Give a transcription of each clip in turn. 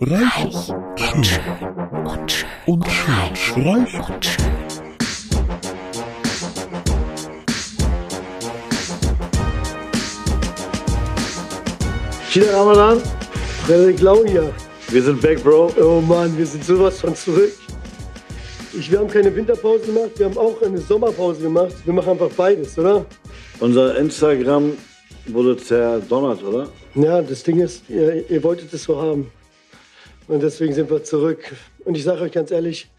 Reich und schön und schön und schön. Reich und schön. China Ramadan, Frederik Lau hier. Wir sind back, Bro. Oh Mann, wir sind sowas von zurück. Ich, wir haben keine Winterpause gemacht, wir haben auch eine Sommerpause gemacht. Wir machen einfach beides, oder? Unser Instagram wurde zerdonnert, oder? Ja, das Ding ist, ihr, ihr wolltet es so haben. Und deswegen sind wir zurück. Und ich sage euch ganz ehrlich,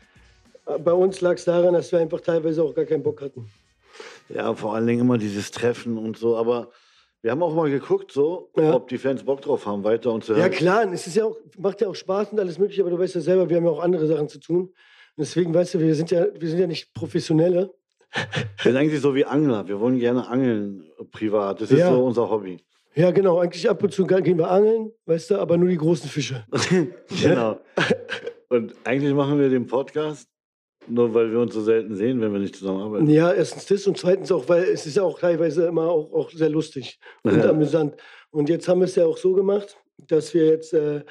bei uns lag es daran, dass wir einfach teilweise auch gar keinen Bock hatten. Ja, vor allen Dingen immer dieses Treffen und so. Aber wir haben auch mal geguckt, so, Ja. ob die Fans Bock drauf haben, weiter und zu Ja hören. klar, es ist ja auch, macht ja auch Spaß und alles mögliche, aber du weißt ja selber, wir haben ja auch andere Sachen zu tun. Und deswegen, weißt du, wir sind ja, wir sind ja nicht Professionelle. Wir sind eigentlich so wie Angler. Wir wollen gerne angeln privat. Das ist Ja. so unser Hobby. Ja, genau. Eigentlich ab und zu gehen wir angeln, weißt du, aber nur die großen Fische. genau. Und eigentlich machen wir den Podcast nur, weil wir uns so selten sehen, wenn wir nicht zusammenarbeiten. Ja, erstens das und zweitens auch, weil es ist ja auch teilweise immer auch, auch sehr lustig und Ja. amüsant. Und jetzt haben wir es ja auch so gemacht, dass wir jetzt äh,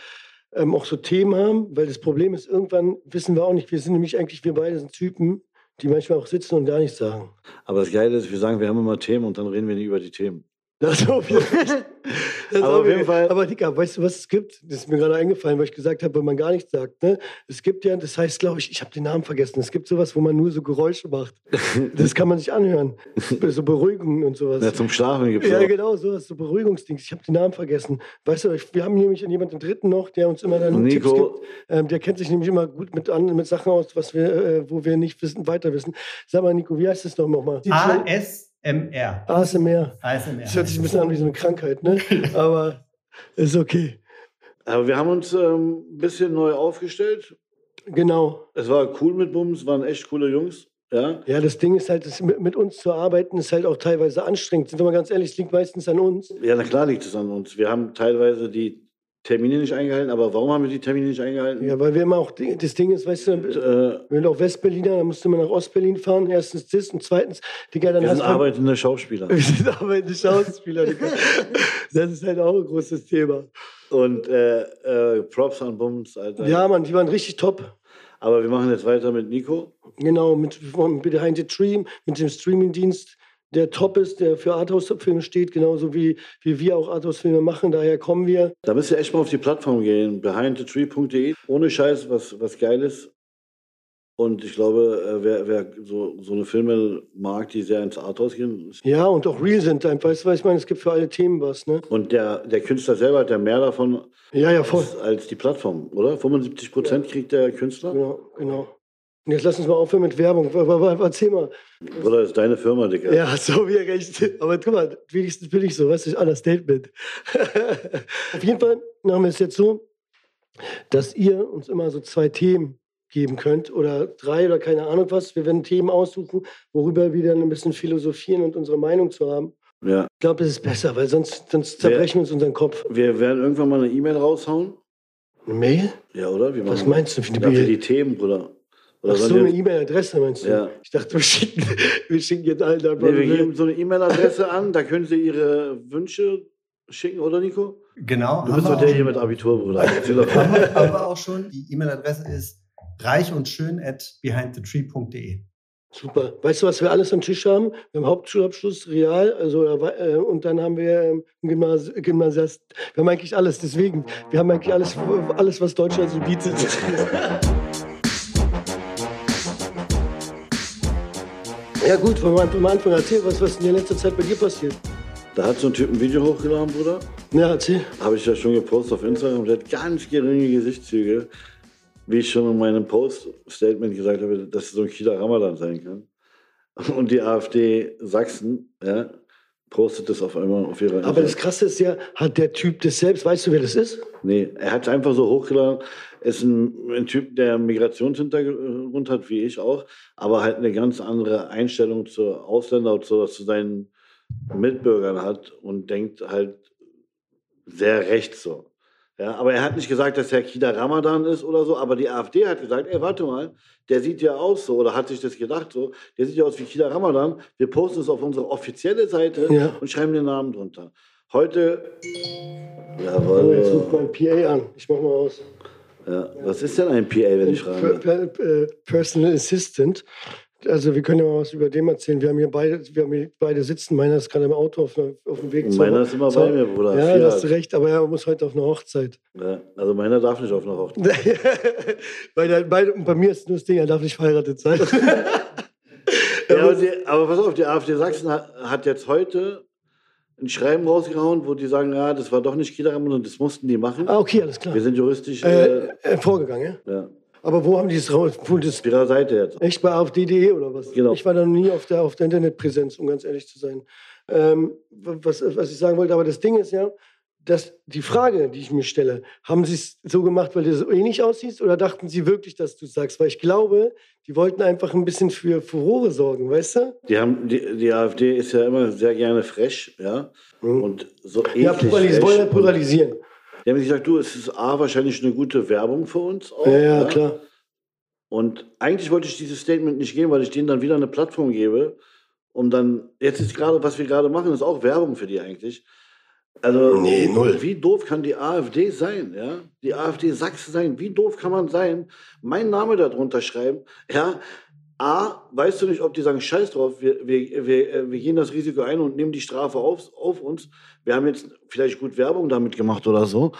ähm, auch so Themen haben, weil das Problem ist, irgendwann wissen wir auch nicht, wir sind nämlich eigentlich, wir beide sind Typen, die manchmal auch sitzen und gar nichts sagen. Aber das Geile ist, wir sagen, wir haben immer Themen und dann reden wir nie über die Themen. Das auf jeden Fall. Aber auf jeden Fall- Aber Digga, weißt du, was es gibt? Das ist mir gerade eingefallen, weil ich gesagt habe, wenn man gar nichts sagt. Ne? Es gibt ja, das heißt, glaube ich, ich habe den Namen vergessen. Es gibt sowas, wo man nur so Geräusche macht. Das kann man sich anhören. So Beruhigungen und sowas. Ja, zum Schlafen gibt es Ja, auch. genau, sowas, so Beruhigungsdings. Ich habe den Namen vergessen. Weißt du, wir haben nämlich jemanden dritten noch, der uns immer dann Nico. Tipps gibt. Ähm, der kennt sich nämlich immer gut mit, an, mit Sachen aus, was wir, äh, wo wir nicht wissen, weiter wissen. Sag mal, Nico, wie heißt das noch nochmal? ASMR. ASMR. ASMR. Das hört sich ein bisschen an wie so eine Krankheit, ne? Aber ist okay. Aber wir haben uns ähm, ein bisschen neu aufgestellt. Genau. Es war cool mit Bums, waren echt coole Jungs. Ja, Ja, das Ding ist halt, das mit, mit uns zu arbeiten, ist halt auch teilweise anstrengend. Sind wir mal ganz ehrlich, es liegt meistens an uns. ja na klar liegt es an uns. Wir haben teilweise die Termine nicht eingehalten. Aber warum haben wir die Termine nicht eingehalten? Ja, weil wir immer auch, das Ding ist, weißt du, Äh, wir sind auch Westberliner, dann musst du immer nach Ostberlin fahren. Erstens das und zweitens, Digga, dann wir hast sind du. arbeitende Schauspieler. Wir sind arbeitende Schauspieler, Digga. Das ist halt auch ein großes Thema. Und äh, äh, Props an Bums, Alter. Ja, Mann, die waren richtig top. Aber wir machen jetzt weiter mit Nico. Genau, mit, mit Behind the Dream, mit dem Streamingdienst, der top ist, der für Arthouse-Filme steht, genauso wie, wie wir auch Arthouse-Filme machen. Daher kommen wir. Da müsst ihr echt mal auf die Plattform gehen, behindthetree.de. Ohne Scheiß, was, was geil ist. Und ich glaube, äh, wer, wer so, so eine Filme mag, die sehr ins Arthouse gehen, Ja, und auch real sind. Weißt du, was ich meine? Es gibt für alle Themen was, ne? Und der, der Künstler selber hat ja mehr davon Ja, ja, voll. als, als die Plattform, oder? 75 Prozent kriegt der Künstler? Genau, genau. Und jetzt lass uns mal aufhören mit Werbung. Erzähl mal. Oder ist deine Firma, Digga? Ja, so wie recht. Aber guck mal, wenigstens bin ich so, weißt du, Understatement. Auf jeden Fall machen wir es jetzt so, dass ihr uns immer so zwei Themen geben könnt oder drei oder keine Ahnung was. Wir werden Themen aussuchen, worüber wir dann ein bisschen philosophieren und unsere Meinung zu haben. Ja. Ich glaube, das ist besser, weil sonst, sonst zerbrechen wir uns unseren Kopf. Wir werden irgendwann mal eine E-Mail raushauen. Eine Mail? Ja, oder? Wir Was meinst du für eine Ja, für die Themen, Bruder. Oder Ach so, eine E-Mail-Adresse meinst du? Ja. Ich dachte, wir schicken, wir schicken jetzt allen da nee, wir geben so eine E-Mail-Adresse an, da können Sie Ihre Wünsche schicken, oder Nico? Genau. Du bist doch der hier mit Abitur, Bruder. Haben mal. wir, haben wir auch schon. Die E-Mail-Adresse ist reich und schön at behindthetree.de. Super. Weißt du, was wir alles am Tisch haben? Wir haben Hauptschulabschluss, Real, also äh, und dann haben wir ähm, Gymnasiast. Wir haben eigentlich alles. Deswegen, wir haben eigentlich alles, alles was Deutschland so bietet. Ja gut, einfach mal anfangen. Erzähl, was, was in der letzten Zeit bei dir passiert. Da hat so ein Typ ein Video hochgeladen, Bruder. Ja, erzähl. Habe ich ja schon gepostet auf Instagram. Der hat ganz geringe Gesichtszüge. Wie ich schon in meinem Post-Statement gesagt habe, dass es so ein Kieler Ramadan sein kann. Und die AfD Sachsen, ja, postet das auf einmal auf ihrer Aber das Krasse ist ja, hat der Typ das selbst, weißt du, wer das ist? Nee, er hat es einfach so hochgeladen. Ist ein, ein Typ, der einen Migrationshintergrund hat, wie ich auch, aber halt eine ganz andere Einstellung zu Ausländern und so, zu seinen Mitbürgern hat und denkt halt sehr rechts so. Ja, aber er hat nicht gesagt, dass Herr Kida Ramadan ist oder so, aber die AfD hat gesagt, ey, warte mal, der sieht ja aus so, oder hat sich das gedacht so, der sieht ja aus wie Kida Ramadan, wir posten es auf unsere offizielle Seite Ja. und schreiben den Namen drunter. Heute, Oh, jetzt ruft jawohl, mein PA an. Ich mach mal aus. Ja. Was ist denn ein PA, wenn ich frage? äh, Personal Assistant. Also wir können ja mal was über den erzählen. Wir haben hier beide, wir haben hier beide sitzen. Meiner ist gerade im Auto auf, auf dem Weg meiner ist immer zur- bei mir, Bruder. Ja, da hast du recht, aber er muss heute auf eine Hochzeit. Ja, also meiner darf nicht auf eine Hochzeit. bei, der, bei, bei mir ist nur das Ding, er darf nicht verheiratet sein. Ja, aber, die, aber pass auf, die AfD Sachsen hat, hat jetzt heute ein Schreiben rausgehauen, wo die sagen, ja, das war doch nicht Kidaramann und das mussten die machen. ah, okay, alles klar. Wir sind juristisch äh, Äh, äh, vorgegangen, ja? ja, Aber wo haben die es raus? Wo das, auf ihrer Seite jetzt. echt bei AfD.de oder was? Genau. Ich war da noch nie auf der, auf der Internetpräsenz, um ganz ehrlich zu sein. Ähm, was, was ich sagen wollte, aber das Ding ist ja, dass die Frage, die ich mir stelle, haben sie es so gemacht, weil du so ähnlich aussiehst oder dachten sie wirklich, dass du sagst? Weil ich glaube, die wollten einfach ein bisschen für Furore sorgen, weißt du? Die, haben, die, die AfD ist ja immer sehr gerne frech, ja. Mhm. Und so Ja, eklig pluralis frech. wollen ja pluralisieren. Die haben gesagt, du, es ist A, wahrscheinlich eine gute Werbung für uns auch. Ja, ja, klar. Und eigentlich wollte ich dieses Statement nicht geben, weil ich denen dann wieder eine Plattform gebe, um dann, jetzt ist gerade, was wir gerade machen, ist auch Werbung für die eigentlich. Also, Nee, null. wie doof kann die AfD sein, ja? Die AfD Sachsen sein, wie doof kann man sein? Mein Name da drunter schreiben, ja? A, weißt du nicht, ob die sagen, scheiß drauf, wir, wir, wir, äh, wir gehen das Risiko ein und nehmen die Strafe auf, auf uns. Wir haben jetzt vielleicht gut Werbung damit gemacht oder so.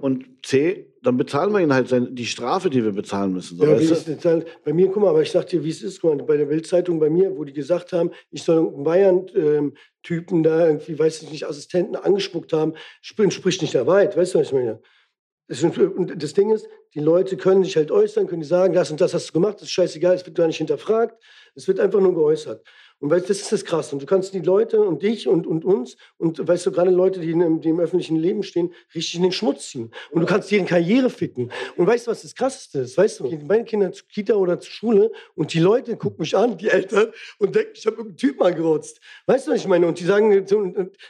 Und C, dann bezahlen wir ihnen halt seine, die Strafe, die wir bezahlen müssen. So, Ja, das dann? Bei mir, guck mal, aber ich sag dir, wie es ist. Guck mal, bei der Bildzeitung bei mir, wo die gesagt haben, ich soll einen Bayern-Typen da irgendwie, weiß ich nicht, Assistenten angespuckt haben, sp- entspricht nicht der Wahrheit. Weißt du, was ich meine? Das, Ding ist, die Leute können sich halt äußern, können sagen, das und das hast du gemacht, das ist scheißegal, es wird gar nicht hinterfragt, es wird einfach nur geäußert. Und weißt, das ist das Krasse. Und du kannst die Leute und dich und, und uns und weißt du, gerade Leute, die, in, die im öffentlichen Leben stehen, richtig in den Schmutz ziehen. Und du kannst deren Karriere ficken. Und weißt du, was das Krasseste ist? Weißt du, gehen meine Kinder zur Kita oder zur Schule und die Leute gucken mich an, die Eltern, und denken, ich habe irgendeinen Typ angerotzt. Weißt du, was ich meine? Und die sagen,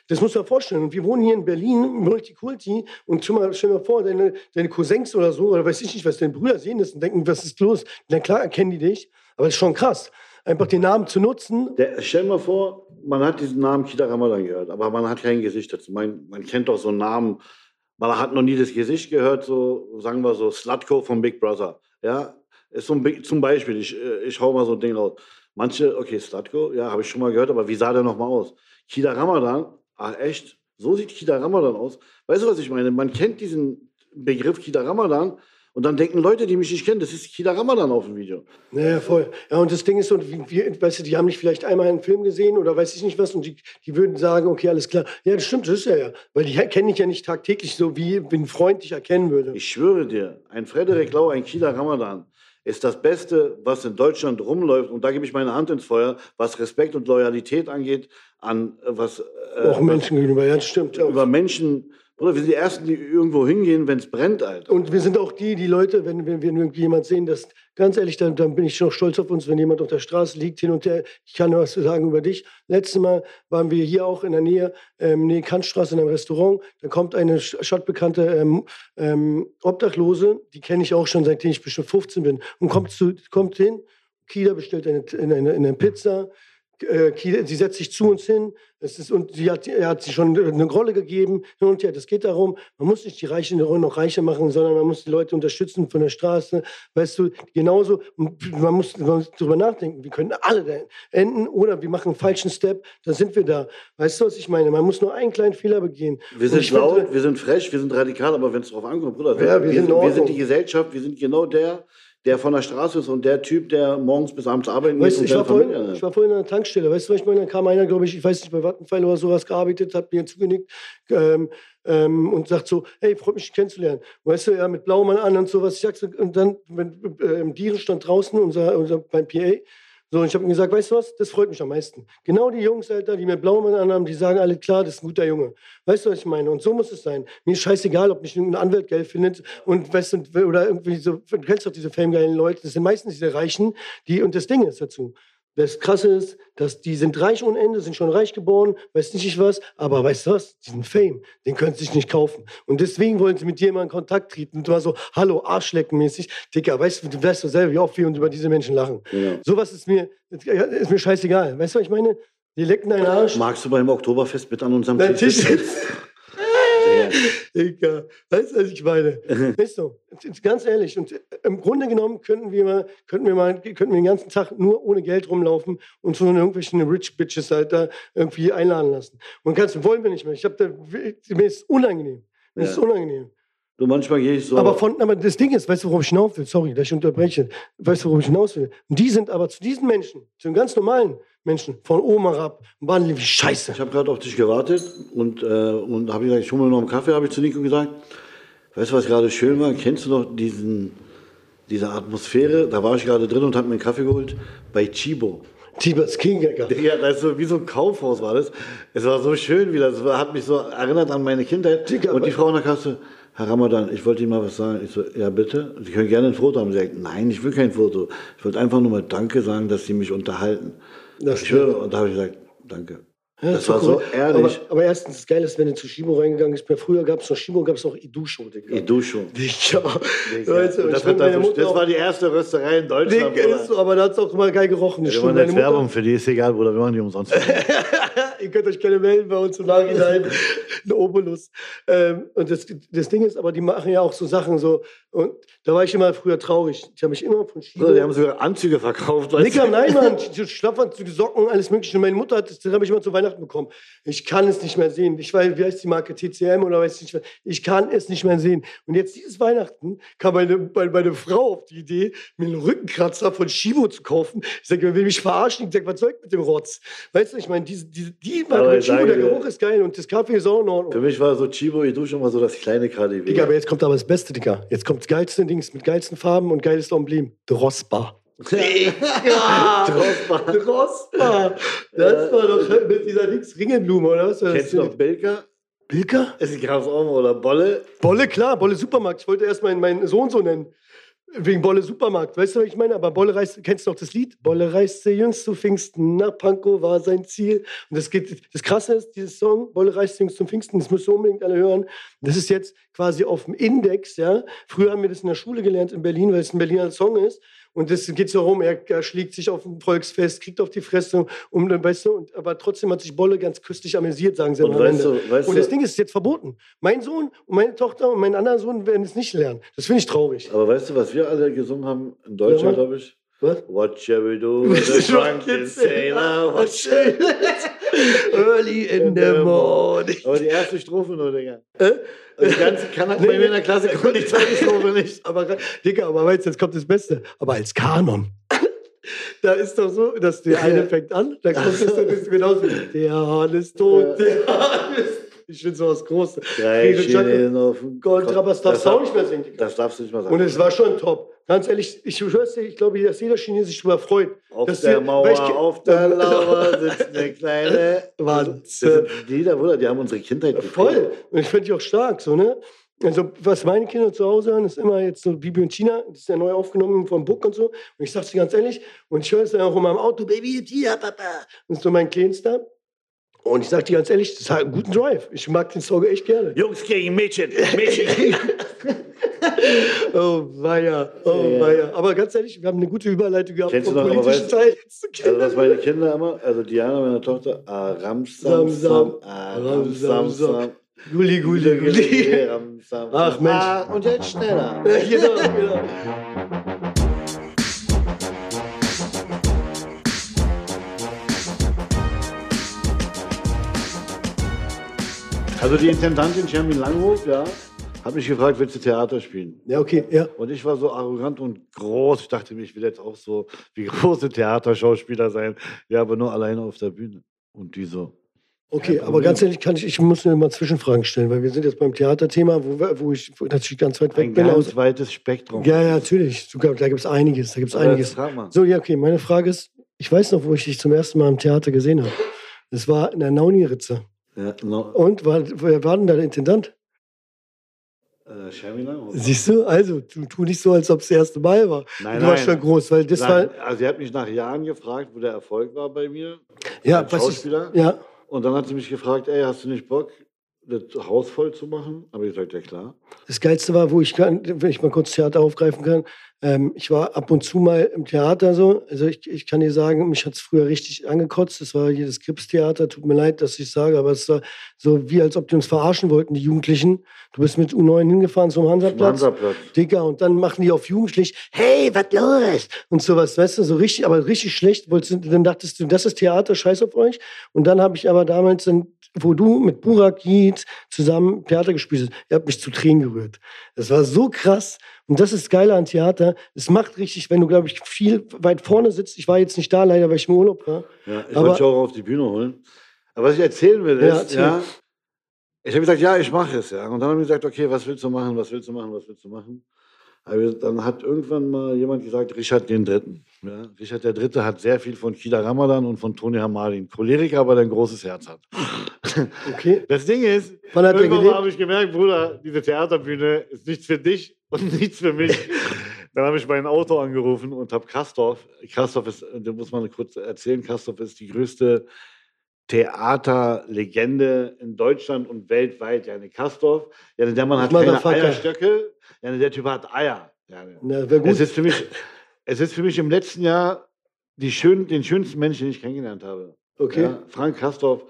das du dir vorstellen. Und wir wohnen hier in Berlin, Multikulti, und schon mal, stell mal vor, deine, deine Cousins oder so, oder weiß ich nicht, was deine Brüder sehen das und denken, was ist los? Na klar erkennen die dich, aber das ist schon krass. Einfach den Namen zu nutzen, Der, stell mal vor, man hat diesen Namen Kita Ramadan gehört, aber man hat kein Gesicht dazu. Man, man kennt doch so einen Namen, man hat noch nie das Gesicht gehört, so sagen wir so Slutko von Big Brother. Ja, ist so ein, zum Beispiel, ich, äh, ich hau mal so ein Ding raus. Manche, okay, Slutko, ja, habe ich schon mal gehört, aber wie sah der nochmal aus? Kida Ramadan, ach echt, so sieht Kida Ramadan aus. Weißt du, was ich meine? Man kennt diesen Begriff Kida Ramadan und dann denken Leute, die mich nicht kennen, das ist Kida Ramadan auf dem Video. Naja, voll. Ja, und das Ding ist so, wie, weißt du, die haben nicht vielleicht einmal einen Film gesehen oder weiß ich nicht was und die, die würden sagen, okay, alles klar. Ja, das stimmt, das ist er ja. Weil die kennen dich ja nicht tagtäglich so, wie, ein Freund dich erkennen würde. Ich schwöre dir, ein Frederik Lau, ein Kieler Ramadan ist das Beste, was in Deutschland rumläuft. Und da gebe ich meine Hand ins Feuer, was Respekt und Loyalität angeht, an äh, was äh, auch Menschen gegenüber, ja, das stimmt. Ja. was, über Menschen. Bruder, wir sind die Ersten, die irgendwo hingehen, wenn es brennt, Alter. Und wir sind auch die, die Leute, wenn, wenn wir jemand sehen, das ganz ehrlich, dann, dann bin ich schon stolz auf uns, wenn jemand auf der Straße liegt, hin und her. Ich kann nur was sagen über dich. Letztes Mal waren wir hier auch in der Nähe, ähm, Nähe Kantstraße in einem Restaurant. Da kommt eine stadtbekannte ähm, ähm, Obdachlose, die kenne ich auch schon, seitdem ich bestimmt 15 bin, und kommt, zu, kommt hin. Kida bestellt eine, eine, eine Pizza. Äh, sie setzt sich zu uns hin. Es ist, und sie hat, er hat sie schon eine Rolle gegeben. Hin und her. Es geht darum, man muss nicht die Reichen noch reicher machen, sondern man muss die Leute unterstützen von der Straße. Weißt du, genauso. Man muss, man muss darüber nachdenken. Wir können alle da enden oder wir machen einen falschen Step. Dann sind wir da. Weißt du, was ich meine? Man muss nur einen kleinen Fehler begehen. Wir sind ich finde- laut, wir sind frech, wir sind radikal, aber wenn es drauf ankommt, Bruder, Ja, wir wir, sind in sind, wir sind die Gesellschaft, wir sind genau der, der von der Straße ist und der Typ, der morgens bis abends arbeiten Weißt geht ich war, vorhin, Familie ich war vorhin an der Tankstelle. Weißt du, was ich meine? Da kam einer, glaube ich, ich weiß nicht, bei Vattenfall oder sowas gearbeitet, hat mir zugenickt ähm, ähm, und sagt so: Hey, freut mich, dich kennenzulernen. Weißt du, ja, mit Blaumann an und sowas. Ich sag so, und dann, wenn, äh, im Dieren stand draußen, unser, unser, beim PA. So, und ich habe ihm gesagt, weißt du was, das freut mich am meisten. Genau die Jungs, Alter, die mit Blaumann anhaben, die sagen alle, klar, das ist ein guter Junge. Weißt du, was ich meine? Und so muss es sein. Mir ist scheißegal, ob mich ein Anwalt geil findet und weißt du, oder irgendwie so, du kennst doch diese famegeilen Leute, das sind meistens diese Reichen, die, und das Ding ist dazu. Das Krasse ist, dass die sind reich ohne Ende, sind schon reich geboren, weiß nicht was, aber weißt du was? Diesen Fame, den können sie sich nicht kaufen. Und deswegen wollen sie mit dir mal in Kontakt treten. Und du war so, hallo, Arschlecken-mäßig. Dicker, weißt du, du weißt doch selber, wie oft wir uns über diese Menschen lachen. Genau. Sowas ist mir, ist mir scheißegal. Weißt du, was ich meine? Die lecken deinen Arsch. Magst du beim Oktoberfest mit an unserem Tisch sitzen? ist. Egal. Weißt du, was ich meine? Ist so. Ganz ehrlich. Und äh, im Grunde genommen könnten wir mal, könnten wir mal, könnten wir den ganzen Tag nur ohne Geld rumlaufen und so irgendwelchen Rich Bitches halt da irgendwie einladen lassen. Und kannst, wollen wir nicht mehr. Ich habe da, mir ist unangenehm. Mir ist Ja. unangenehm. Du, manchmal gehe ich so. Aber, von, aber das Ding ist, weißt du, worauf ich hinaus will? Sorry, dass ich unterbreche. Weißt du, worauf ich hinaus will? Und die sind aber zu diesen Menschen, zu den ganz normalen Menschen, von oben herab, waren die wie Scheiße. Ich habe gerade auf dich gewartet und, äh, und habe gesagt, ich hole mir noch einen Kaffee, habe ich zu Nico gesagt. Weißt du, was gerade schön war? Kennst du noch diesen, diese Atmosphäre? Da war ich gerade drin und habe mir einen Kaffee geholt bei Chibo. Tibers King, Digga. Ja, das ist so, wie so ein Kaufhaus war das. Es war so schön wieder. Es war, hat mich so erinnert an meine Kindheit. Digga, und die Frau in der Kasse, Herr Ramadan, ich wollte Ihnen mal was sagen. Ich so, ja bitte. Sie können gerne ein Foto haben. Sie sagt, nein, ich will kein Foto. Ich wollte einfach nur mal Danke sagen, dass Sie mich unterhalten. Das ich höre, und da habe ich gesagt, danke. Ja, das ist war so cool. ehrlich. Aber, aber erstens, das Geile ist, wenn du zu Shibo reingegangen bist, früher gab es noch Shibo, gab es noch Idusho, Digga. Schon. Digga. Digga. Weißt du, das, meine das, das war die erste Rösterei in Deutschland. Digga, ist so, aber da hat es auch immer geil gerochen. Das Wir machen jetzt Werbung für die, ist egal, Bruder, wir machen die umsonst. Ihr könnt euch gerne melden bei uns im Nachhinein. Ein Obolus. Ähm, und das, das Ding ist, aber die machen ja auch so Sachen so. Und da war ich immer früher traurig. Ich habe mich immer von Shibo. So, die haben sogar Anzüge verkauft. du? nein, Mann. Schlafanzüge, Socken, alles Mögliche. Und meine Mutter hat das, das habe ich immer zu Weihnachten bekommen. Ich kann es nicht mehr sehen. Ich weiß, wie heißt die Marke TCM oder weiß ich nicht mehr. Ich kann es nicht mehr sehen. Und jetzt dieses Weihnachten kam meine, meine, meine Frau auf die Idee, mir einen Rückenkratzer von Shibo zu kaufen. Ich sage, wer will mich verarschen? Ich sage, was soll ich mit dem Rotz? Weißt du, ich meine, diese, diese, die Marke Aber sage der Geruch ist geil und das Kaffee ist auch in Ordnung. Für mich war so Chibo, ich dusche immer so das kleine KDW. Digga, aber jetzt kommt aber das Beste, Digga. Jetzt kommt das geilste Dings mit geilsten Farben und geiles Emblem. Drossbar. Ja, Drossbar. Drossbar. Das war doch mit dieser Dings Ringelblume, oder was? Kennst du noch Bilka? Bilka? Es gab auch mal, oder Bolle. Bolle, klar, Bolle Supermarkt. Ich wollte erst meinen, meinen Sohn so nennen. Wegen Bolle Supermarkt. Weißt du, was ich meine? Aber Bolle reist, kennst du noch das Lied? Bolle reiste jüngst zu Pfingsten, nach Pankow war sein Ziel. Und das geht, das Krasse ist, dieses Song, Bolle reist jüngst zum Pfingsten, das müsst ihr unbedingt alle hören. Das ist jetzt quasi auf dem Index, ja. Früher haben wir das in der Schule gelernt in Berlin, weil es ein Berliner Song ist. Und das geht so rum, er, er schlägt sich auf ein Volksfest, kriegt auf die Fresse, um dann, weißt du, und, aber trotzdem hat sich Bolle ganz köstlich amüsiert, sagen sie Und weißt du, weißt Und du, das Ding ist jetzt verboten. Mein Sohn und meine Tochter und mein anderer Sohn werden es nicht lernen. Das finde ich traurig. aber weißt du, was wir alle gesungen haben? In Deutschland, Ja. glaube ich. Was? What shall we do with the drunken sailor? What shall Early in the morning. Aber die erste Strophe nur, Digga. Äh? Also die ganze kann bei mir in der Klasse konnte die zweite Strophe nicht. Aber, Digga, aber weißt du, jetzt kommt das Beste. Aber als Kanon. Da ist doch so, dass der eine fängt an, da kommt es dann genauso. Der Hahn ist tot, der Hahn ist. Ich finde sowas Großes. Drei Schienen auf dem Gold, Kopf. Trappers darfst du auch nicht mehr Digga. Das darfst du nicht mal sagen. Und es war schon top. Ganz ehrlich, ich schwör's dir, ich glaube, dass jeder Chinese sich darüber freut. auf dass der die- Mauer, ich auf der Lauer sitzt eine kleine Wanze. Lieder, Bruder, die haben unsere Kindheit geprägt. Voll. Und ich finde die auch stark, so, ne? Also, was meine Kinder zu Hause hören, ist immer jetzt so Bibi und Tina, das ist ja neu aufgenommen vom Book und so. Und ich sag's dir ganz ehrlich, und ich höre es dann auch immer im Auto, Baby, Tia, Papa. Das ist so mein Kleinster. Und ich sag dir ganz ehrlich, das hat einen guten Drive. Ich mag den Song echt gerne. Jungs gegen Mädchen, Mädchen gegen Oh, weia, oh, Ja, weia. Aber ganz ehrlich, wir haben eine gute Überleitung gehabt Kennst vom du noch, aber politischen weißt Teil zu Also was meine Kinder immer, also Diana, meine Tochter, Aram Sam Sam, Sam, Sam, Aram Sam Sam, Gulli, Gulli. Ach, Mensch. Ah, und jetzt schneller. Ja, genau, genau. Also die Intendantin Shermin Langhof, ja, hat mich gefragt, willst du Theater spielen? Ja, okay, ja. Und ich war so arrogant und groß. Ich dachte mir, ich will jetzt auch so wie große Theaterschauspieler sein. Ja, aber nur alleine auf der Bühne. Und die so. Okay, aber ganz ehrlich, kann ich, ich muss nur mal Zwischenfragen stellen, weil wir sind jetzt beim Theaterthema, wo, wo ich natürlich ganz weit weg Ein bin. ganz Aus, weites Spektrum. ja, ja, natürlich. Da gibt es einiges, da gibt es einiges. So, ja, okay, meine Frage ist, ich weiß noch, wo ich dich zum ersten Mal im Theater gesehen habe. Das war in der Nauni-Ritze. Ja, no, Und war, wer war denn da der Intendant? äh. Siehst du? Also, du tu nicht so, als ob es das erste Mal war. Nein, du warst schon groß, weil das Nein, war. also sie hat mich nach Jahren gefragt, wo der Erfolg war bei mir Ja, als Schauspieler. ich, ja, Und dann hat sie mich gefragt, ey, hast du nicht Bock, das Haus voll zu machen. Aber ich gesagt, ja klar. Das Geilste war, wo ich kann, wenn ich mal kurz Theater aufgreifen kann, ähm, ich war ab und zu mal im Theater so. Also ich, ich kann dir sagen, mich hat es früher richtig angekotzt. Das war hier das Krips-Theater. Tut mir leid, dass ich sage, aber es war so wie, als ob die uns verarschen wollten, die Jugendlichen. Du bist mit U9 hingefahren zum Hansaplatz. Hansaplatz. Digga, und dann machen die auf Jugendlich, hey, was los? Und sowas, weißt du, so richtig, aber richtig schlecht. Wolltest, dann dachtest du, das ist Theater, scheiß auf euch. Und dann habe ich aber damals, dann, wo du mit Burak Yiğit zusammen Theater gespielt hast, ihr habt mich zu Tränen gerührt. Das war so krass. Und das ist geil an Theater. Es macht richtig, wenn du, glaube ich, viel weit vorne sitzt. Ich war jetzt nicht da, leider, weil ich im Urlaub war. Ja, ich Aber- wollte dich auch auf die Bühne holen. Aber was ich erzählen will, Ja, ist, erzähl. ja, ich habe gesagt, ja, ich mache es, ja. Und dann haben wir gesagt, okay, was willst du machen, was willst du machen, was willst du machen? Aber dann hat irgendwann mal jemand gesagt, Richard den Dritten. Ja, Richard der Dritte hat sehr viel von Kida Ramadan und von Toni Hamadin. Choleriker, aber der ein großes Herz hat. Okay. Das Ding ist, irgendwann habe ich gemerkt, Bruder, diese Theaterbühne ist nichts für dich und nichts für mich. Dann habe ich mein Auto angerufen und habe Kastorf. Kastorf ist, da muss man kurz erzählen, Kastorf ist die größte Theaterlegende in Deutschland und weltweit. Ja, Kastorf, ja, der Mann hat keine. Eierstöcke, ja, der Typ hat Eier. Ja, Na, gut. es ist für mich, es ist für mich im letzten Jahr die schön, den schönsten Menschen, den ich kennengelernt habe. Okay. Ja, Frank Kastorf.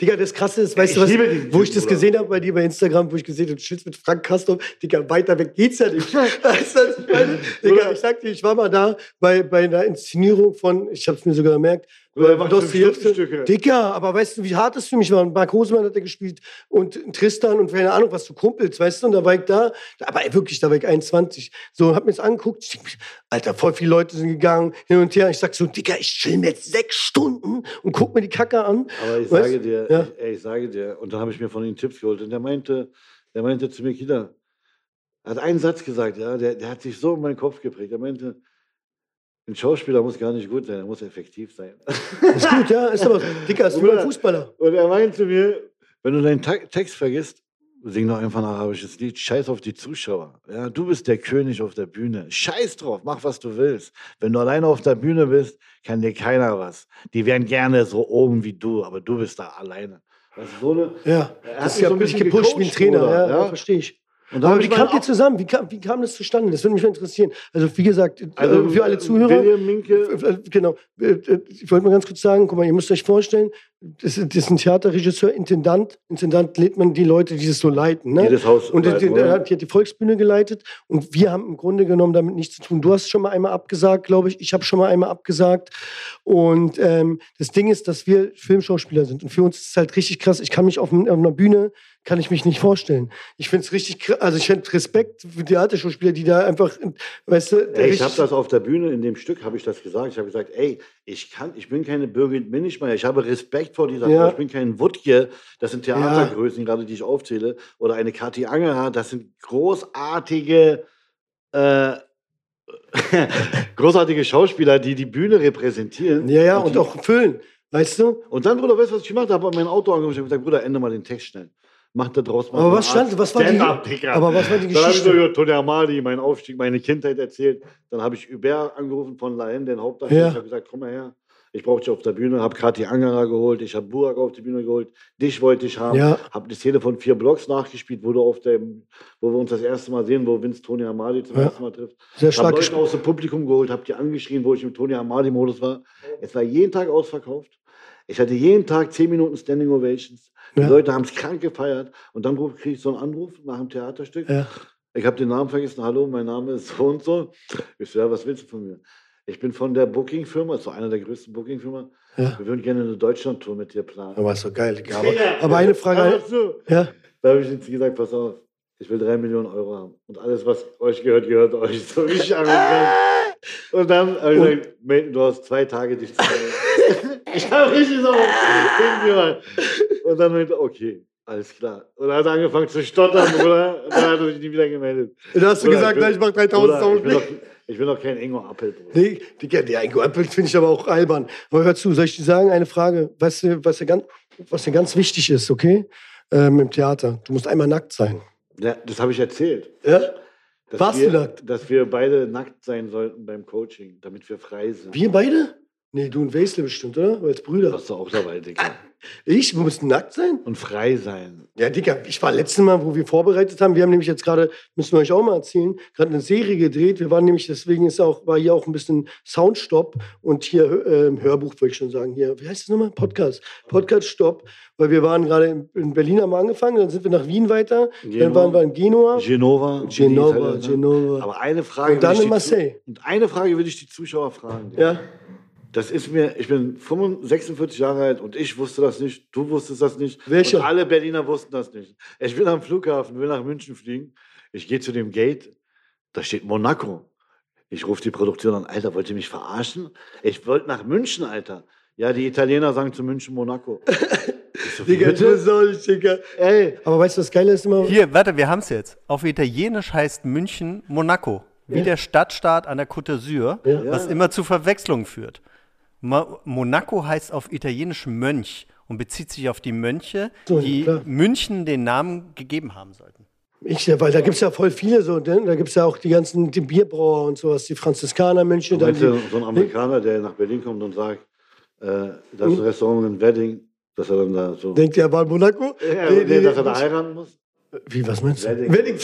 Digga, das Krasse ist, weißt Ich du was, wo Typen, ich das gesehen habe bei dir bei Instagram, wo ich gesehen habe, du chillst mit Frank Kastorf, Digga, weiter weg geht's ja nicht. weißt du, was ich meine? Digga, ich sag dir, ich war mal da bei, bei einer Inszenierung von, ich hab's mir sogar gemerkt, Fünf Dostoevsky. Stundenstücke. Digga, aber weißt du, wie hart es für mich war? Und Mark Hosemann hat er gespielt und Tristan und keine Ahnung, was du Kumpels, weißt du? Und da war ich da, aber wirklich, da war ich 21. So, hab mir das angeguckt, ich Alter, voll viele Leute sind gegangen, hin und her. Ich sag so, Digga, ich chill mir jetzt sechs Stunden und guck mir die Kacke an. Aber ich Weißt- sage dir, Ja. ich, ey, ich sage dir, und dann habe ich mir von ihm Tipps geholt. Und der meinte, der meinte zu mir, Kida, er hat einen Satz gesagt, ja, der, der hat sich so in meinen Kopf geprägt. Er meinte, ein Schauspieler muss gar nicht gut sein, er muss effektiv sein. Ist gut, ja, ist aber, Digga, ist ein Fußballer. Und er meinte zu mir, wenn du deinen Text vergisst, sing doch einfach ein arabisches Lied. Scheiß auf die Zuschauer. Ja, du bist der König auf der Bühne. Scheiß drauf, mach was du willst. Wenn du alleine auf der Bühne bist, kann dir keiner was. Die wären gerne so oben wie du, aber du bist da alleine. Das ist so eine, Ja, das ist ja so ein bisschen gepusht wie ein Trainer, ja, ja. ja. verstehe ich. Aber wie kamt ihr zusammen? Wie kam, wie kam das zustande? Das würde mich interessieren. Also, wie gesagt, Also, äh, für alle Zuhörer. William Minke, Äh, Genau. Äh, äh, Ich wollte mal ganz kurz sagen, guck mal, ihr müsst euch vorstellen, das ist, das ist ein Theaterregisseur, Intendant. Intendant lädt man die Leute, die es so leiten. Ne? die das Haus Und leiten, der hat, die hat die Volksbühne geleitet und wir haben im Grunde genommen damit nichts zu tun. Du hast schon mal einmal abgesagt, glaube ich. Ich habe schon mal einmal abgesagt. Und ähm, das Ding ist, dass wir Filmschauspieler sind. Und für uns ist es halt richtig krass. Ich kann mich auf, auf einer Bühne, kann ich mich nicht vorstellen. Ich finde es richtig krass. Also ich hätte Respekt für Theaterschauspieler, die da einfach, weißt du, Ey, ich habe das auf der Bühne in dem Stück habe ich das gesagt. Ich habe gesagt, ey, ich kann, ich bin keine Birgit Minichmeier. Ich habe Respekt vor dieser Ja. Frau. Ich bin kein Wutke. Das sind Theatergrößen gerade, die ich aufzähle. Oder eine Kathi Angerer. Das sind großartige, äh, großartige Schauspieler, die die Bühne repräsentieren. Ja, ja, und die, auch füllen. Weißt du? Und dann, Bruder, weißt du, was ich gemacht habe? Habe mein Auto angerufen. Ich habe gesagt, Bruder, ende mal den Text schnell. Mach da draus mal Aber was stand, was war die, aber was war die Dann habe ich so Geschichte? über Tony Amadi, meinen Aufstieg, meine Kindheit erzählt. Dann habe ich Hubert angerufen von Laen, den Hauptdarsteller. Ja. Ich habe gesagt, komm mal her. Ich brauche dich auf der Bühne. Habe Kati Angerer geholt. Ich habe Burak auf die Bühne geholt. Dich wollte ich haben. Ja. Habe die Szene von vier Blocks nachgespielt, wo, du auf dem, wo wir uns das erste Mal sehen, wo Vince Tony Amadi zum Ja. ersten Mal trifft. Sehr stark Leute gespielt. aus dem Publikum geholt, habe die angeschrien, wo ich im Tony Amadi-Modus war. Es war jeden Tag ausverkauft. Ich hatte jeden Tag zehn Minuten Standing Ovations. Die Ja. Leute haben es krank gefeiert. Und dann kriege ich so einen Anruf nach dem Theaterstück. Ja. Ich habe den Namen vergessen. Hallo, mein Name ist so und so. Ich so, ja, was willst du von mir? Ich bin von der Booking-Firma, also einer der größten Booking-Firmen. Ja. Wir würden gerne eine Deutschland-Tour mit dir planen. Aber ist doch geil. Aber, Ja, aber eine Frage. hör mal zu. Ja. Da habe ich jetzt gesagt, pass auf, ich will drei Millionen Euro haben. Und alles, was euch gehört, gehört euch. So richtig arrogant. Und dann habe ich Und- gesagt, Melton, du hast zwei Tage, dich zu melden. ich habe richtig so. Und dann meinte okay, alles klar. Und dann hat er angefangen zu stottern, Bruder. Und dann hat er sich nie wieder gemeldet. Da hast du Bruder, gesagt, ich na, bin- ich mach 3000 Bruder, ich, Euro. Ich bin doch kein Ingo Appel, Bruder. Nee, Digga, der Ingo Appel finde ich aber auch albern. Aber hör zu, soll ich dir sagen, eine Frage, was ja ganz, was ja ganz wichtig ist, okay? Ähm, Im Theater. Du musst einmal nackt sein. Ja, das habe ich erzählt. Ja? Dass Warst wir, du nackt? Dass wir beide nackt sein sollten beim Coaching, damit wir frei sind. Wir beide? Nee, du und Wesley bestimmt, oder? Als Brüder. Warst du auch dabei, Digga. Ich? Wir müssen nackt sein? Und frei sein. Ja, Digga, ich war letztes Mal, wo wir vorbereitet haben, wir haben nämlich jetzt gerade, müssen wir euch auch mal erzählen, gerade eine Serie gedreht. Wir waren nämlich, deswegen ist auch, war hier auch ein bisschen Soundstopp und hier äh, Hörbuch, würde ich schon sagen. Hier, wie heißt das nochmal? Podcast. Podcast-Stopp. Weil wir waren gerade in, in Berlin, haben wir angefangen, dann sind wir nach Wien weiter, dann Genua. waren wir in Genua. Genova. Genova. Genova. Aber eine Frage. Und dann in Marseille. Und eine Frage würde ich die Zuschauer fragen. Digga. Ja. Das ist mir, ich bin 45, 46 Jahre alt und ich wusste das nicht, du wusstest das nicht. Welche? Und alle Berliner wussten das nicht. Ich bin am Flughafen, will nach München fliegen. Ich gehe zu dem Gate, da steht Monaco. Ich rufe die Produktion an, Alter, wollt ihr mich verarschen? Ich wollte nach München, Alter. Ja, die Italiener sagen zu München Monaco. Ich so, Digga, du sollst, Digga. Ey, Aber weißt du, was geil ist immer? Hier, warte, wir haben es jetzt. Auf Italienisch heißt München Monaco. Wie der Stadtstaat an der Côte d'Azur, Ja. was immer zu Verwechslung führt. Monaco heißt auf Italienisch Mönch und bezieht sich auf die Mönche, So, die klar. München den Namen gegeben haben sollten. Ich, ja, weil da gibt es ja voll viele so, ne? da gibt es ja auch die ganzen die Bierbrauer und sowas, die Franziskanermönche. du dann die- so ein Amerikaner, der nach Berlin kommt und sagt, äh, das ist ein Restaurant in Wedding, dass er dann da so. Denkt ihr, war in Monaco? Ja, Nee, nee, nee, dass er da heiraten muss? Wie, was meinst du? Wedding. Wedding.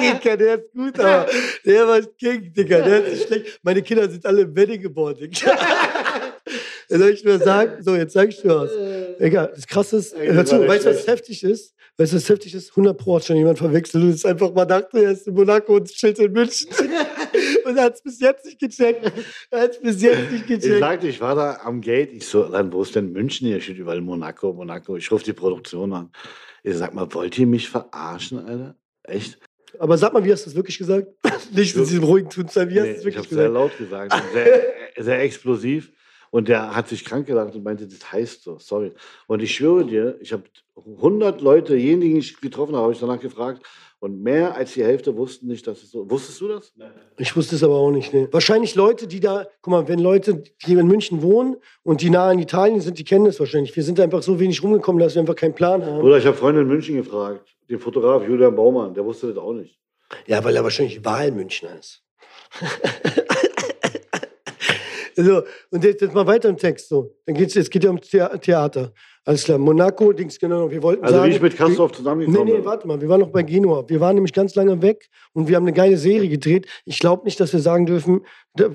Digga, der ist gut, aber der war King, Digga, der ist schlecht. Meine Kinder sind alle im Wedding geboren, Digga. Soll ich nur sagen? So, jetzt sag ich dir was. Digga, das Krasse ist, Ey, hör das zu, war nicht weißt du, was heftig ist? Weißt du, was heftig ist? 100 Pro hat schon jemand verwechselt und ist einfach mal dachte, er ist in Monaco und chillt in München. und er hat es bis jetzt nicht gecheckt. Er hat es bis jetzt nicht Ich gecheckt. sagte, ich war da am Gate. Ich so, dann, wo ist denn München hier? Steht überall Monaco, Monaco. Ich rufe die Produktion an. Ich sag mal, wollt ihr mich verarschen, Alter? Echt? Aber sag mal, wie hast du es wirklich gesagt? nicht in diesem ruhigen Tonfall, wie hast Nee, du es ich wirklich habe sehr gesagt? laut gesagt. Sehr, sehr explosiv. Und der hat sich krank gedacht und meinte, das heißt so, sorry. Und ich schwöre dir, ich habe 100 Leute, jeden, den ich getroffen habe, habe ich danach gefragt. Und mehr als die Hälfte wussten nicht, dass es so. Wusstest du das? Ich wusste es aber auch nicht. Nee. Wahrscheinlich Leute, die da, guck mal, wenn Leute, die in München wohnen und die nah in Italien sind, die kennen das wahrscheinlich. Wir sind einfach so wenig rumgekommen, dass wir einfach keinen Plan haben. Oder ich habe Freunde in München gefragt, den Fotograf Julian Baumann, der wusste das auch nicht. Ja, weil er wahrscheinlich Wahlmünchner ist. so, und jetzt, jetzt mal weiter im Text. So. Dann geht's, es geht ja um Thea- Theater. Alles klar, Monaco, Dings, genau. Wir wollten Also sagen, wie ich mit Kastorf Nee, zusammengekommen nee, bin. warte mal, wir waren noch bei Genua. Wir waren nämlich ganz lange weg und wir haben eine geile Serie gedreht. Ich glaube nicht, dass wir sagen dürfen,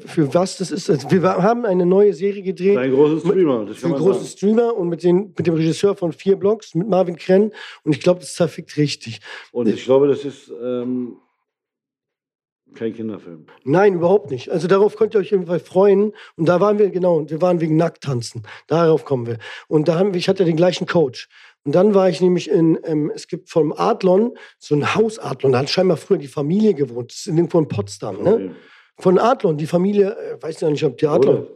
für was das ist. Also wir haben eine neue Serie gedreht. Ein großes Streamer, das für einen großen sagen. Streamer und mit, den, mit dem Regisseur von vier Blogs, mit Marvin Krenn. Und ich glaube, das zerfickt richtig. Und ich glaube, das ist ähm, kein Kinderfilm. Nein, überhaupt nicht. Also darauf könnt ihr euch jedenfalls freuen. Und da waren wir, genau, und wir waren wegen Nacktanzen. Darauf kommen wir. Und da haben wir, ich hatte den gleichen Coach. Und dann war ich nämlich in, ähm, es gibt vom Adlon so ein Haus Adlon, da hat scheinbar früher die Familie gewohnt. Das ist irgendwo in Potsdam, ne? Okay. Von Adlon, die Familie, äh, weiß ja nicht, ob die Adlon, Oder?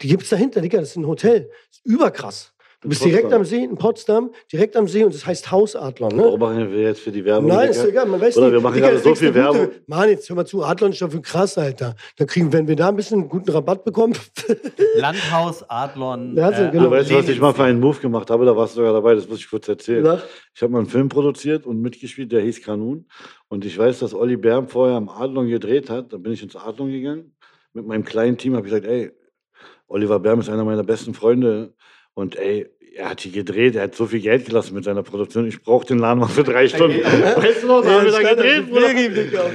die gibt's dahinter, Digga, das ist ein Hotel. Das ist überkrass. Du bist direkt am See, in Potsdam, direkt am See und das heißt Haus Adlon, ne? Warum machen wir jetzt für die Werbung? Nein, ist egal, man weiß Oder nicht. wir machen Digga, gerade so viel eine gute- Werbung. Mann, jetzt hör mal zu, Adlon ist dafür krass, Alter. Dann kriegen, wenn wir da ein bisschen einen guten Rabatt bekommen. Landhaus Adlon. Ja, also, genau. Du weißt, was ich mal für einen Move gemacht habe? Da warst du sogar dabei, das muss ich kurz erzählen. Na? Ich habe mal einen Film produziert und mitgespielt, der hieß Kanun. Und ich weiß, dass Olli Bärm vorher am Adlon gedreht hat. Dann bin ich ins Adlon gegangen. Mit meinem kleinen Team habe ich gesagt, ey, Oliver Bärm ist einer meiner besten Freunde. Und ey, er hat hier gedreht, er hat so viel Geld gelassen mit seiner Produktion. Ich brauche den Laden mal für drei Stunden. Weißt du noch, da haben wir da gedreht, Bruder.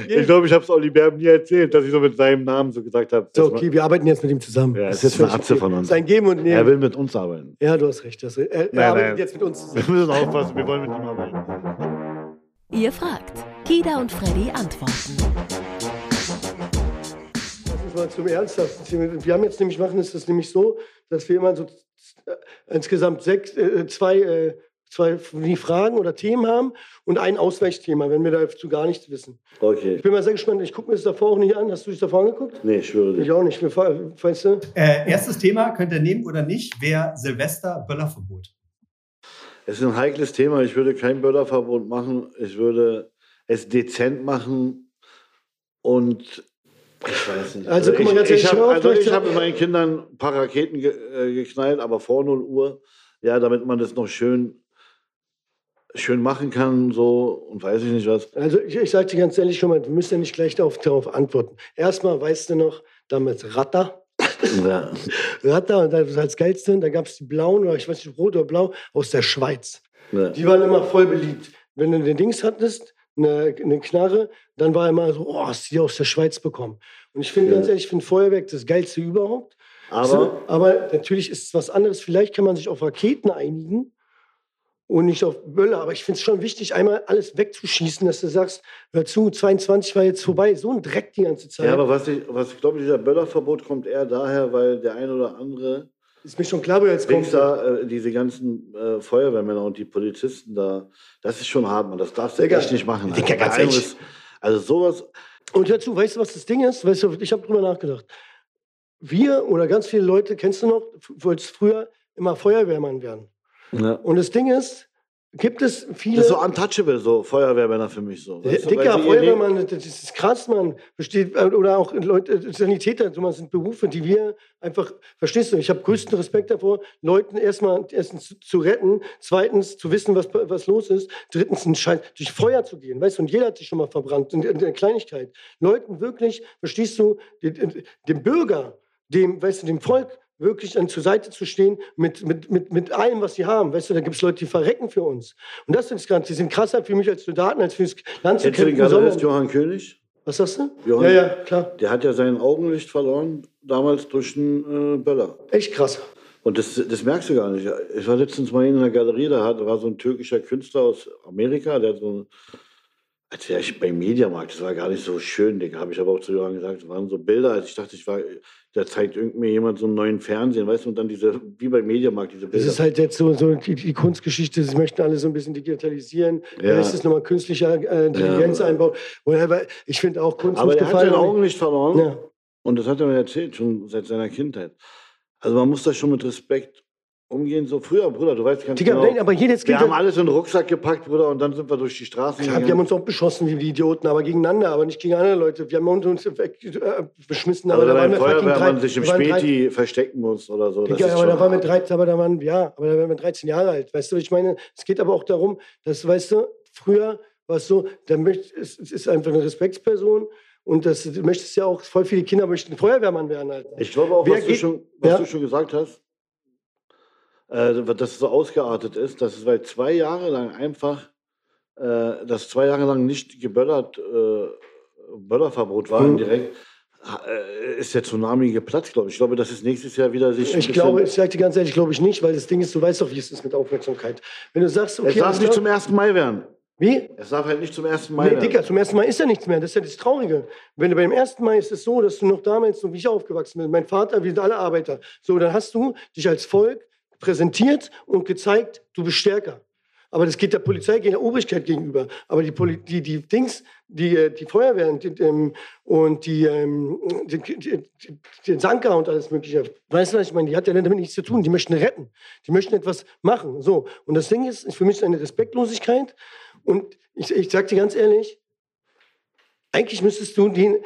Ich glaube, ich habe es Olli Bärm nie erzählt, dass ich so mit seinem Namen so gesagt habe. So, okay, wir arbeiten jetzt mit ihm zusammen. Ja, Das es ist völlig eine Atze von uns. Sein Geben und Er Nehmen. will mit uns arbeiten. Ja, du hast recht. Du hast recht. Er, er Nein, arbeitet nein. jetzt mit uns zusammen. Wir müssen aufpassen, wir wollen mit ihm arbeiten. Ihr fragt. Kida und Freddy antworten. Lass uns mal zum Ernsthaften ziehen. Wir haben jetzt nämlich, machen es das nämlich so, dass wir immer so insgesamt sechs, äh, zwei, äh, zwei Fragen oder Themen haben und ein Ausweichthema, wenn wir dazu gar nichts wissen. Okay. Ich bin mal sehr gespannt. Ich gucke mir das davor auch nicht an. Hast du dich davor angeguckt? Nee, ich schwöre Ich dir. auch nicht. Weißt du? Äh, erstes Thema, könnt ihr nehmen oder nicht, wäre Silvester Böllerverbot. Es ist ein heikles Thema. Ich würde kein Böllerverbot machen. Ich würde es dezent machen und ich weiß nicht. Also, guck mal, ich, ganz ich habe also hab mit meinen Kindern ein paar Raketen ge äh, geknallt, aber vor 0 Uhr. Ja, damit man das noch schön, schön machen kann, so und weiß ich nicht was. Also ich, ich sage dir ganz ehrlich schon mal, du müsst ja nicht gleich darauf, darauf antworten. Erstmal weißt du noch, damals Ratter. Ja. Radler und das als geilste, da gab es die blauen oder ich weiß nicht, rot oder blau, aus der Schweiz. Ja. Die waren immer voll beliebt. Wenn du den Dings hattest, eine, eine Knarre, dann war immer so, oh, hast du die aus der Schweiz bekommen. Und ich finde Ja. ganz ehrlich, ich finde Feuerwerk das geilste überhaupt. So, Aber aber natürlich ist es was anderes. Vielleicht kann man sich auf Raketen einigen und nicht auf Böller. Aber ich finde es schon wichtig, einmal alles wegzuschießen, dass du sagst, hör zu, 22 war jetzt vorbei. So ein Dreck die ganze Zeit. Ja, aber was ich, was ich glaube, dieser Böllerverbot kommt eher daher, weil der ein oder andere ist mir schon klar, wo er jetzt kommt. Wichser, äh, diese ganzen äh, Feuerwehrmänner und die Polizisten da, das ist schon hart, man. Das darfst du Digga, echt nicht machen. Alter. ganz ehrlich. Also sowas, Und hör zu, weißt du, was das Ding ist? Weißt du, ich habe drüber nachgedacht. Wir oder ganz viele Leute, kennst du noch, wolltest früher immer Feuerwehrmann werden. ja. Und das Ding ist, gibt es viele. das ist so untouchable, so Feuerwehrmänner für mich so. weißt Dicker Feuerwehrmann, das ist krass, Mann. Versteht, äh, oder auch Leute, Sanitäter, so, man sind Berufe, die wir einfach, verstehst du, ich habe größten Respekt davor, Leuten erstmal erstens zu, retten, zweitens zu wissen, was, was los ist, drittens einen Scheiß, durch Feuer zu gehen, weißt du, und jeder hat sich schon mal verbrannt, in, in der Kleinigkeit. Leuten wirklich, verstehst du, dem, dem Bürger, dem, weißt du, dem Volk wirklich dann zur Seite zu stehen mit, mit, mit, mit allem, was sie haben. Weißt du, da gibt es Leute, die verrecken für uns. Und das ist ganz, die sind krasser für mich als Soldaten, als fürs Land zu kämpfen. Sondern- Johann König? Was sagst du? Johann- Ja, ja, klar. Der hat ja sein Augenlicht verloren, damals durch einen äh, Böller. Echt krass. Und das, das merkst du gar nicht. Ich war letztens mal in einer Galerie, da hat, war so ein türkischer Künstler aus Amerika, der hat so ein, als wäre ich beim Mediamarkt, das war gar nicht so schön, Digga, habe ich aber auch zu Johann gesagt, das waren so Bilder, als ich dachte, ich war, da zeigt irgendwie jemand so einen neuen Fernsehen, weißt du, und dann diese, wie beim Mediamarkt, diese Das Bilder. ist halt jetzt so, so die, die Kunstgeschichte, sie möchten alle so ein bisschen digitalisieren. Ja. Da ist es nochmal künstliche äh, Intelligenz Ja. einbauen. Ich finde auch Kunst aber er hat sein Augenlicht verloren Ja. und das hat er mir erzählt, schon seit seiner Kindheit. Also man muss da schon mit Respekt umgehen, so früher, Bruder, du weißt ganz Digga, genau. nein, aber hier jetzt geht wir haben alles in den Rucksack gepackt, Bruder, und dann sind wir durch die Straßen Klar, wir haben gegangen. uns auch beschossen wie die Idioten, aber gegeneinander, aber nicht gegen andere Leute. Wir haben uns weg, äh, beschmissen, Aber aber, da waren wir Feuerwehrmann drei, sich im waren drei- Späti verstecken muss oder so. Digga, aber da waren wir hart. 13, aber da waren, ja, aber da waren wir 13 Jahre alt. Weißt du, ich meine, es geht aber auch darum, dass, weißt du, früher war es so, es, ist einfach eine Respektsperson und das, du möchtest ja auch, voll viele Kinder möchten Feuerwehrmann werden, Alter. Ich glaube auch, Wer was, du geht- schon, was Ja. du schon gesagt hast, äh, dass es so ausgeartet ist, dass es weil zwei Jahre lang einfach, äh, dass zwei Jahre lang nicht geböllert, äh, Böllerverbot war Mhm. direkt, äh, ist der Tsunami geplatzt, glaube ich. Ich glaube, dass es nächstes Jahr wieder sich. Ich glaube, ich sage dir ganz ehrlich, glaube ich nicht, weil das Ding ist, du weißt doch, wie es ist mit Aufmerksamkeit. Wenn du sagst, okay, es darf nicht zum 1. Mai werden. wie? Es darf halt nicht zum 1. Mai Nee, werden. Dicker, zum ersten Mal ist ja nichts mehr. Das ist ja das Traurige. Wenn du beim ersten Mal ist es so, dass du noch damals, so wie ich aufgewachsen bin, mein Vater, wir sind alle Arbeiter. So, dann hast du dich als Volk präsentiert und gezeigt, du bist stärker. Aber das geht der Polizei, geht der Obrigkeit gegenüber. Aber die, Poli die, die Dings, die, äh, die Feuerwehren die, ähm, und die, ähm, die, die, die Sanka und alles Mögliche, weißt du was ich meine? Die hat ja damit nichts zu tun. Die möchten retten. Die möchten etwas machen. So. Und das Ding ist, ist für mich eine Respektlosigkeit. Und ich, ich sag dir ganz ehrlich, eigentlich müsstest du den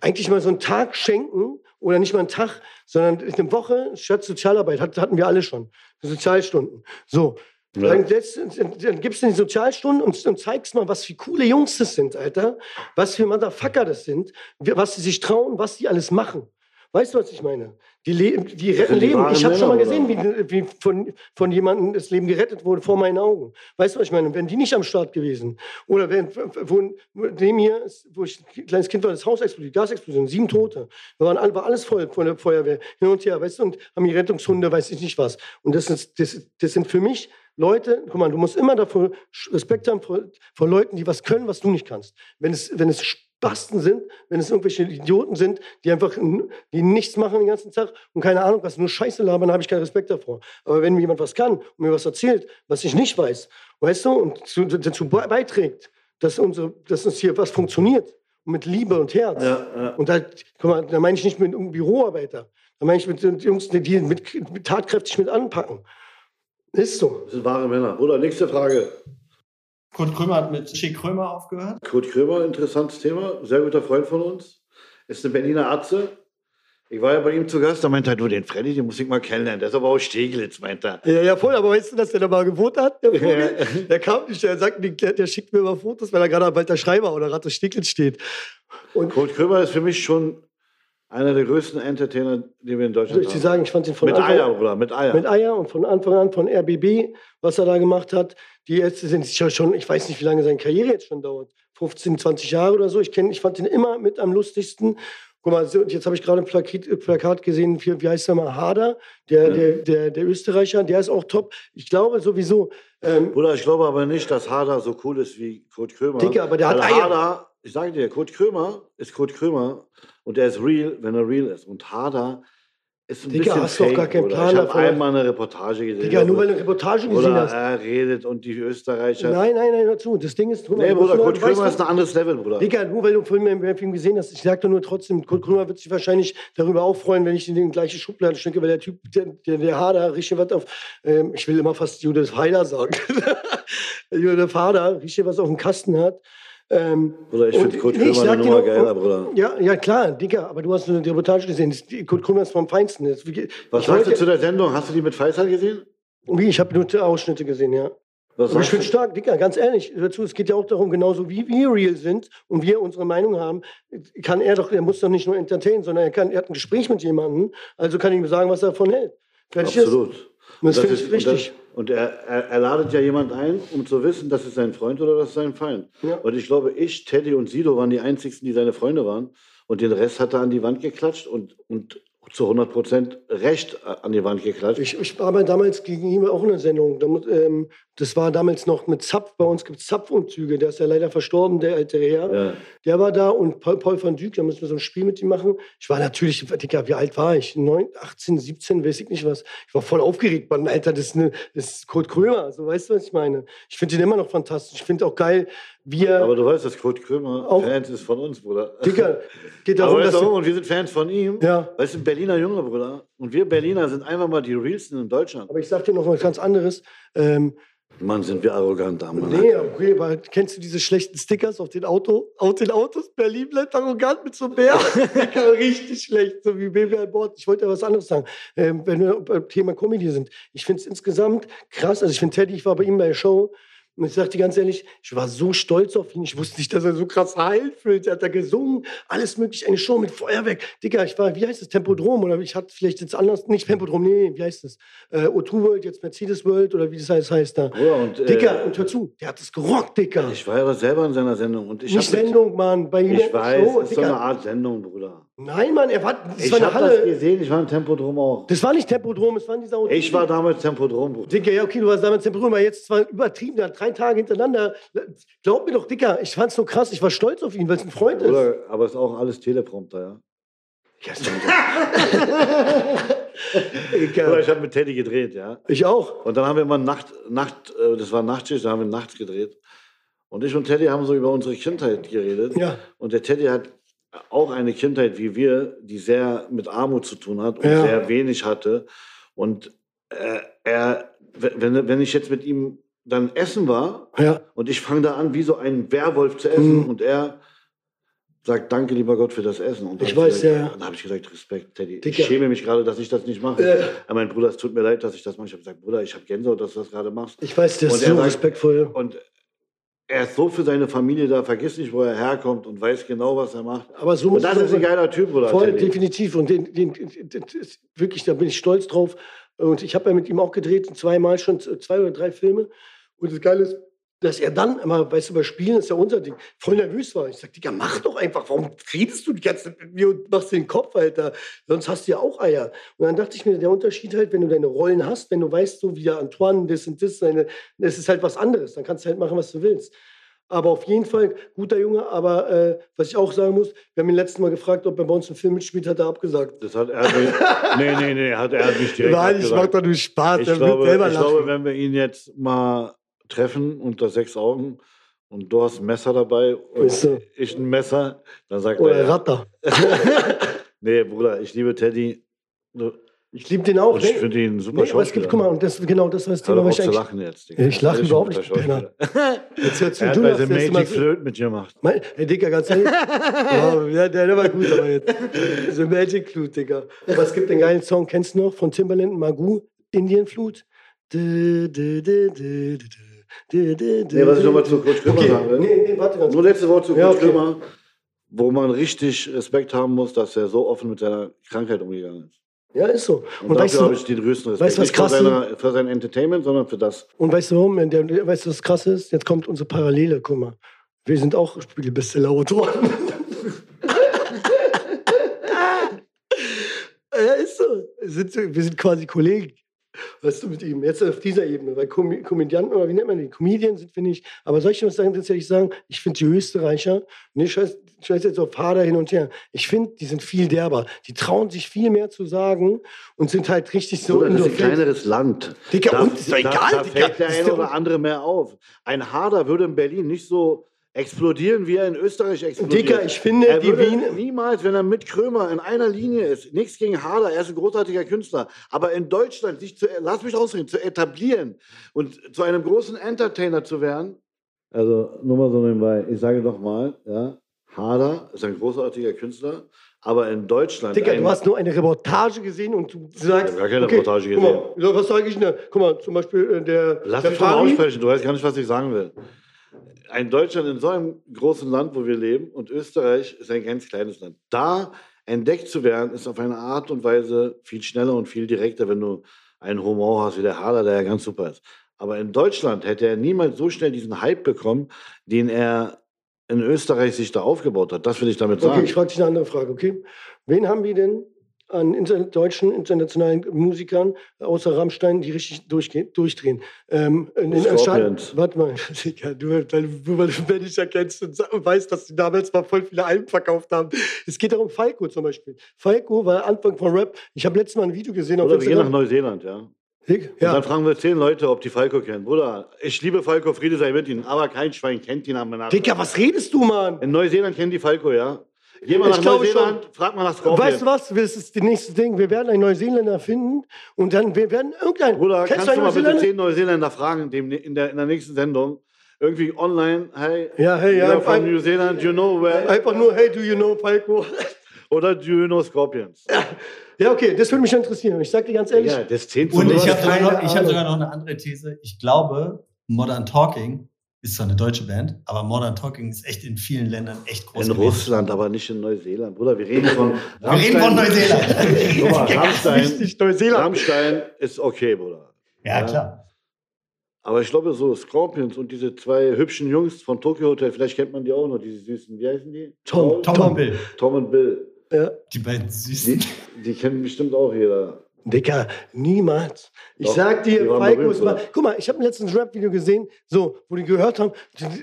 eigentlich mal so einen Tag schenken oder nicht mal einen Tag, sondern eine Woche statt Sozialarbeit hat, hatten wir alle schon. Sozialstunden. So. Ja. Dann, dann gibst du die Sozialstunden und, und zeigst mal, was für coole Jungs das sind, Alter. Was für Motherfucker das sind. Was sie sich trauen, was die alles machen. Weißt du, was ich meine? Die, le die retten die Leben. Ich habe schon mal gesehen, wie, wie von, von jemandem das Leben gerettet wurde vor meinen Augen. Weißt du, was ich meine? Wären die nicht am Start gewesen? Oder wenn, wo, mir, ist- wo ich ein kleines Kind war, das Haus explodiert, Gasexplosion, sieben Tote. Da waren, alle- war alles voll von der Feuerwehr, hin und her, weißt du, und haben die Rettungshunde, weiß ich nicht was. Und das, ist, das, das sind für mich Leute, guck mal, du musst immer davor Respekt haben vor, vor Leuten, die was können, was du nicht kannst. Wenn es, wenn es Spasten sind, wenn es irgendwelche Idioten sind, die einfach die nichts machen den ganzen Tag und keine Ahnung was, nur Scheiße labern, habe ich keinen Respekt davor. Aber wenn mir jemand was kann und mir was erzählt, was ich nicht weiß, weißt du, und zu, dazu be- beiträgt, dass, unsere, dass uns hier was funktioniert mit Liebe und Herz. Ja, ja. Und da, mal, da meine ich nicht mit irgendeinem Büroarbeiter, da meine ich mit den Jungs, die mit, mit tatkräftig mit anpacken. Ist so. Das sind wahre Männer. Bruder, nächste Frage. Kurt Krömer hat mit Schick Krömer aufgehört. Kurt Krömer, interessantes Thema. Sehr guter Freund von uns. Ist eine Berliner Atze. Ich war ja bei ihm zu Gast. Da meinte er, du, den Freddy, den muss ich mal kennenlernen. Der ist aber aus Steglitz, meint er. Ja, ja, voll, aber weißt du, dass der da mal gewohnt hat? Der, Vogel? Ja. der kam nicht, der sagt, der, der schickt mir mal Fotos, weil er gerade am Walter Schreiber oder Rathe Steglitz steht. Und Kurt Krömer ist für mich schon einer der größten Entertainer, die wir in Deutschland ich dir haben. sagen, ich fand den von mit Anfang Eier, Bruder, mit Eier. mit Eier und von Anfang an von RBB, was er da gemacht hat. Die Ärzte sind schon- schon, ich weiß nicht, wie lange seine Karriere jetzt schon dauert. 15, 20 Jahre oder so. Ich, kenn, ich fand den immer mit am lustigsten. Guck mal, jetzt habe ich gerade ein Plakat, äh, Plakat gesehen, wie, wie heißt der mal, Hader, der, Ja. der, der, der Österreicher, der ist auch top. Ich glaube sowieso, ähm, Bruder, ich glaube aber nicht, dass Hader so cool ist wie Kurt Krömer. Digga, aber der hat Eier. Hader, ich sage dir, Kurt Krömer ist Kurt Krömer und der ist real, wenn er real ist. Und Hader ist ein Digga, bisschen hast du doch fake, gar keinen Bruder. Plan Ich habe einmal eine Reportage gesehen. Digga, nur weil du eine Reportage gesehen Oder hast. er redet und die Österreicher. Nein, nein, nein, hör zu. Das Ding ist, mal, Nee, Bruder, Kurt Krömer ist ein anderes Level, Bruder. Digga, nur weil du vorhin mehr Film gesehen hast, ich sag dir nur trotzdem, Kurt Krömer wird sich wahrscheinlich darüber auch freuen, wenn ich in den gleichen Schubladen stecke, weil der Typ, der, der, der Hader, richtig was auf, ähm, ich will immer fast Judith Heider sagen. Judith Hader, richtig was auf dem Kasten hat. Ähm, Bruder, ich finde Kurt Krömer eine Nummer geiler, Bruder. ja, ja, klar, Digga, aber du hast nur die Reportage gesehen. Kurt Krömer ist vom Feinsten. Das, wie, Was sagst du zu der Sendung? Hast du die mit Faisal gesehen? Wie, ich habe nur Ausschnitte gesehen, ja. Was ich finde stark, Dicker, ganz ehrlich, dazu, es geht ja auch darum, genauso wie wir real sind und wir unsere Meinung haben, kann er doch, er muss doch nicht nur entertainen, sondern er, kann, er hat ein Gespräch mit jemandem, also kann ich ihm sagen, was er davon hält. Fertig ist. Absolut. Und das Und finde ich ist- richtig. Und, das, und er, er, er ladet ja jemand ein, um zu wissen, das ist sein Freund oder das ist sein Feind. Ja. Und ich glaube, ich, Teddy und Sido waren die einzigsten, die seine Freunde waren. Und den Rest hat er an die Wand geklatscht und, und zu 100 Prozent Recht an die Wand geklatscht. Ich, ich war aber damals gegen ihn auch in der Sendung. Ähm, Das war damals noch mit Zapf. Bei uns gibt es Zapfumzüge. Der ist ja leider verstorben, der ältere Herr. ja. Der war da und Paul, Paul van Dyk, da mussten wir so ein Spiel mit ihm machen. Ich war natürlich, Digga, wie alt war ich? 9, 18, 17, weiß ich nicht was. Ich war voll aufgeregt, Mann, Alter, das ist, eine, das ist Kurt Krömer, so weißt du, was ich meine? Ich finde den immer noch fantastisch. Ich finde auch geil, wie er, Aber du weißt, dass Kurt Krömer Auch- Fans ist von uns, Bruder. Digga, geht Aber darum, weißt dass... du, warum? und wir sind Fans von ihm. Ja. Weißt du, ein Berliner Junge, Bruder. Und wir Berliner sind einfach mal die realsten in Deutschland. Aber ich sag dir noch was ganz anderes. Ähm, Mann, sind wir arrogant da, Mann. nee, okay, aber kennst du diese schlechten Stickers auf den Auto, auf den Autos? Berlin bleibt arrogant mit so einem Bär. Richtig schlecht, so wie Baby an Bord. Ich wollte ja was anderes sagen. Ähm, wenn wir beim Thema Comedy sind. Ich finde es insgesamt krass. Also ich finde Teddy, ich war bei ihm bei der Show. Und ich sag dir ganz ehrlich, ich war so stolz auf ihn. Ich wusste nicht, dass er so krass heilt fühlt. Er hat da gesungen, alles mögliche, eine Show mit Feuerwerk. Digga, ich war, wie heißt das, Tempodrom? Oder ich hatte vielleicht jetzt anders, nicht Tempodrom, nee, nee, wie heißt das? Äh, O2 World, jetzt Mercedes World oder wie das heißt, heißt da. Bruder, und, äh, Digga, und hör zu, der hat es gerockt, Digga. Ich war ja selber in seiner Sendung. Und ich nicht Sendung, Mann. Bei ihm Ich weiß, Show, es ist so eine Digga. Art Sendung, Bruder. Nein, Mann, er war, das Ich war eine habe das Halle. gesehen, ich war im Tempodrom auch. Das war nicht Tempodrom, es war in dieser O2. Ich war damals Tempodrom, Bruder. Digga, ja, okay, du warst damals Tempodrom, aber jetzt war übertrieben, hat drei Tage hintereinander. Glaub mir doch, Digga, ich fand's so krass, ich war stolz auf ihn, weil es ein Freund ist. Bruder, aber es ist auch alles Teleprompter, ja. Ja, Bruder, Digga. ich habe mit Teddy gedreht, ja. Ich auch. Und dann haben wir immer Nacht, Nacht, äh, das war Nachtschicht, da haben wir nachts gedreht. Und ich und Teddy haben so über unsere Kindheit geredet. Ja. Und der Teddy hat auch eine Kindheit wie wir, die sehr mit Armut zu tun hat und Ja. sehr wenig hatte. Und äh, er, wenn, wenn ich jetzt mit ihm dann essen war Ja. und ich fange da an, wie so ein Werwolf zu essen Mhm. und er sagt, danke lieber Gott für das Essen. Und Ich weiß, gesagt, ja. Dann habe ich gesagt, Respekt, Teddy. Dicker. Ich schäme mich gerade, dass ich das nicht mache. Er meint, Bruder, es tut mir leid, dass ich das mache. Ich habe gesagt, Bruder, ich habe Gänsehaut, dass du das gerade machst. Ich weiß, der Und ist er so respektvoll. Und er ist so für seine Familie da, vergiss nicht, wo er herkommt und weiß genau, was er macht. Aber so Und das ist ein geiler Typ, Bruder. Voll, definitiv. Und den, den, den, wirklich, da bin ich stolz drauf. Und ich habe ja mit ihm auch gedreht, zweimal schon, zwei oder drei Filme. Und das Geile ist, dass er dann immer, weißt du, bei Spielen ist ja unser Ding, voll nervös war. Ich sag, Digga, mach doch einfach. Warum redest du die ganze Zeit mit mir und machst den Kopf, Alter? Sonst hast du ja auch Eier. Und dann dachte ich mir, der Unterschied halt, wenn du deine Rollen hast, wenn du weißt, so wie der Antoine, das und das, seine, das ist halt was anderes. Dann kannst du halt machen, was du willst. Aber auf jeden Fall guter Junge. Aber äh, was ich auch sagen muss, wir haben ihn letztes Mal gefragt, ob er bei uns einen Film mitspielt, hat er abgesagt. Das hat er nicht. nee, nee, nee, hat er nicht direkt Nein, ich mach doch nur Spaß. Ich er wird glaube, selber ich lachen. glaube, wenn wir ihn jetzt mal treffen unter sechs Augen und du hast ein Messer dabei und du. ich ein Messer, dann sagt Oder er, ja. Ratter. nee, Bruder, ich liebe Teddy und Ich liebe den auch. ich ne? finde ihn super Nee, aber es gibt, guck mal, und das, genau das war das Thema, was ich eigentlich... lachen jetzt, Digga. Ich lache überhaupt nicht. Jetzt hör zu, Er hat du bei The Magic so- Flirt mitgemacht. Mein, hey, Digga, ganz ehrlich. oh, ja, der, war gut, aber jetzt. The Magic Flute, Digga. Aber es gibt den geilen Song, kennst du noch, von Timbaland, Magoo, Indian Flute. Dü, dü, dü, Nee, was ich nochmal zu Coach Krömer Okay, sagen will. nee, nee, warte ganz Nur letzte Wort zu Ja, Coach okay. Krömer. wo man richtig Respekt haben muss, dass er so offen mit seiner Krankheit umgegangen ist. Ja, ist so. Und, Und, weißt dafür habe ich den größten Respekt. weißt was Nicht für, krass ist? seine, für sein Entertainment, sondern für das. und weißt du warum? Weißt du, was krass ist? Jetzt kommt unsere Parallele, guck mal. Wir sind auch Spiegel-Bestseller-Autoren. ja, ist so. Wir sind quasi Kollegen. Weißt du, mit ihm. Jetzt auf dieser Ebene. Weil Com Komödianten, oder wie nennt man die? Comedian sind, finde ich. Aber soll ich was sagen, tatsächlich sagen? Ich finde die Österreicher, ne, ich weiß jetzt auf Hader hin und her. Ich finde, die sind viel derber. Die trauen sich viel mehr zu sagen und sind halt richtig so Oder das ist ein kleineres Land. Dicker, da, und? Ist doch egal, da, da fällt der eine oder andere mehr auf. Ein Hader würde in Berlin nicht so explodieren, wie er in Österreich explodiert. Dicker, ich finde, er die Wien- niemals, wenn er mit Krömer in einer Linie ist, nichts gegen Hader, er ist ein großartiger Künstler, aber in Deutschland sich zu, lass mich ausreden, zu etablieren und zu einem großen Entertainer zu werden. Also nur mal so nebenbei, ich sage doch mal, ja, Hader ist ein großartiger Künstler, aber in Deutschland Digga, ein, du hast nur eine Reportage gesehen und du sagst. Ich hab gar keine Reportage guck Mal, was sage ich denn? Guck mal, zum Beispiel äh, der. Lass der mich doch mal Fari- aussprechen, du weißt gar nicht, was ich sagen will. Ein Deutschland in so einem großen Land, wo wir leben, und Österreich ist ein ganz kleines Land. Da entdeckt zu werden, ist auf eine Art und Weise viel schneller und viel direkter, wenn du einen Humor hast wie der Hader, der ja ganz super ist. Aber in Deutschland hätte er niemals so schnell diesen Hype bekommen, den er in Österreich sich da aufgebaut hat. Das will ich damit sagen. Okay, ich frage dich eine andere Frage, okay? Wen haben wir denn an inter deutschen, internationalen Musikern außer Rammstein, die richtig durchdrehen? Ähm, in, in. Warte mal, Digga, du, weil, du, weil du Manager kennst und weißt, dass die damals mal voll viele Alben verkauft haben. Es geht darum, Falco zum Beispiel. Falco war Anfang von Rap. Ich habe letztes Mal ein Video gesehen Oder wir gehen nach. Neuseeland, ja. Dick, Und dann Ja. fragen wir zehn Leute, ob die Falco kennen. Bruder, ich liebe Falco, Friede sei mit ihnen, aber kein Schwein kennt ihn am Namen. Digga, was redest du, Mann? In Neuseeland kennen die Falco, ja. Geh mal Ich nach glaube Neuseeland, frag mal nach Scorpion. Weißt du was? Das ist das nächste Ding. Wir werden einen Neuseeländer finden und dann wir werden irgendein. Bruder, Kennst kannst du einen mal bitte Neuseeländer? zehn Neuseeländer fragen dem, in, der, in der nächsten Sendung? Irgendwie online, hey, Ja, hey, ja, ein- New Zealand, you know where, Einfach nur, hey, do you know Falco? oder do you know Scorpions? Ja, okay, das würde mich interessieren. Ich sag dir ganz ehrlich, Ja, das zehn zu Und ich habe sogar, ich hab sogar noch eine andere These. Ich glaube, Modern Talking ist zwar eine deutsche Band, aber Modern Talking ist echt in vielen Ländern echt groß. in gewesen. Russland, aber nicht in Neuseeland. Bruder, wir reden von Wir reden von Neuseeland. Guck mal, Rammstein, wichtig, Neuseeland. Rammstein ist okay, Bruder. ja, klar. Aber ich glaube, so Scorpions und diese zwei hübschen Jungs von Tokyo Hotel, vielleicht kennt man die auch noch, diese süßen, wie heißen die? Tom, Tom, Tom. und Bill. Tom und Bill. Ja. Die beiden Die, süßen. die kennen bestimmt auch jeder. Digga, niemals. Ich Doch, sag dir, Falco ist mal. Guck mal, ich habe letztens ein Rap-Video gesehen, so, wo die gehört haben.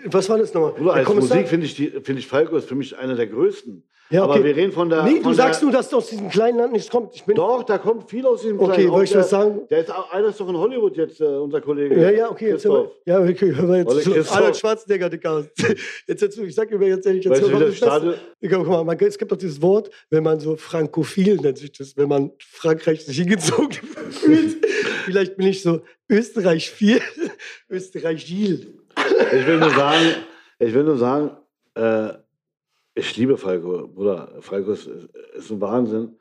Was war das nochmal? Bruder, Der als Musik finde ich, die- finde ich Falco ist für mich einer der größten. Ja, Aber okay. wir reden von der. Nee, du sagst nur, dass du aus diesem kleinen Land nichts kommt. Ich bin. Doch, da kommt viel aus diesem Okay, kleinen- wollte ich was sagen? Der ist, einer ist doch in Hollywood jetzt, äh, unser Kollege. Ja, ja, okay, jetzt Christoph. Ja, okay, hör mal jetzt. Christoph. Arnold Schwarzenegger, Digga. Jetzt dazu, ich sag dir jetzt ehrlich, jetzt Weißt hör mal. Stadion. Digga, guck mal, man, es gibt doch dieses Wort, wenn man so frankophil nennt sich das, wenn man Frankreich sich hingezogen fühlt. Vielleicht bin ich so Österreich viel, Österreich Gil. Ich will nur sagen, ich will nur sagen, äh, ich liebe Falco, Bruder. Falco ist, ist ein Wahnsinn.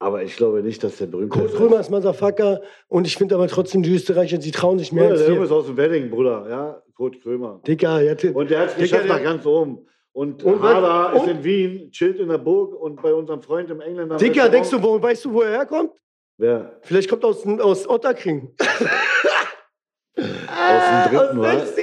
Aber ich glaube nicht, dass der berühmt Kurt Krömer ist Motherfucker und ich finde aber trotzdem, die Österreicher, sie trauen sich mehr Bruder, als der Junge ist aus dem Wedding, Bruder. Ja, Kurt Krömer. Digga, ja, Tim. Und der hat es geschafft nach ganz oben. Und, Und Hader ist in Wien, chillt in der Burg und bei unserem Freund im Engländer. Digga, denkst du, wo, weißt du, wo er herkommt? Wer? Vielleicht kommt er aus, aus Otterkring. Aus dem dritten, aus.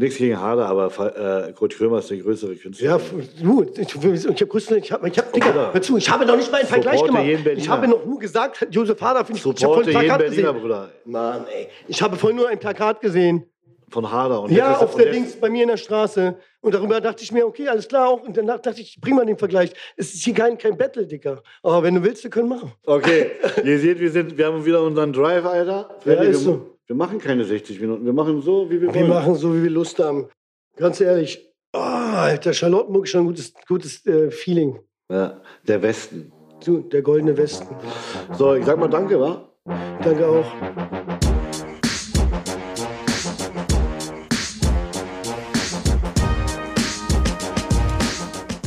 Nichts gegen Hader, aber äh, Kurt Krömer ist der größere Künstler. Ja, du, ich, ich habe größten, ich habe, ich habe, Digga, hör zu, ich habe noch nicht mal einen Vergleich gemacht. Ich habe noch nur gesagt, Josef Hader finde ich, ich habe vorhin ein Plakat Berliner, gesehen. Bruder. Mann, ey. Ich habe vorhin nur ein Plakat gesehen. Von Hader. Und Ja, auf der Dings bei mir in der Straße. Und darüber dachte ich mir, okay, alles klar auch. Und danach dachte ich, bring mal den Vergleich. Es ist hier kein, kein Battle, Digga. Aber wenn du willst, wir können machen. Okay, ihr seht, wir, sind, wir haben wieder unseren Drive, Alter. Freddy, ist so. Wir machen keine 60 Minuten, wir machen so, wie wir Wir wollen. machen so, wie wir Lust haben. Ganz ehrlich. Oh, Alter, Charlottenburg ist schon ein gutes, gutes äh, Feeling. Ja, der Westen. Du, der goldene Westen. So, ich sag mal danke, wa? Danke auch.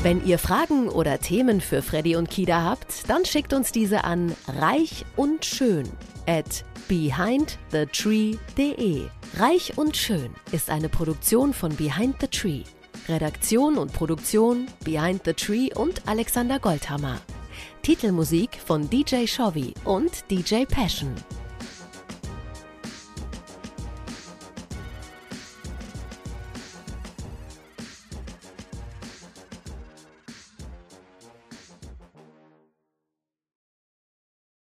Wenn ihr Fragen oder Themen für Freddy und Kida habt, dann schickt uns diese an reich und schön at behindthetree.de. Reich und schön ist eine Produktion von Behind the Tree. Redaktion und Produktion Behind the Tree und Alexander Goldhammer. Titelmusik von DJ Shovi und DJ Passion.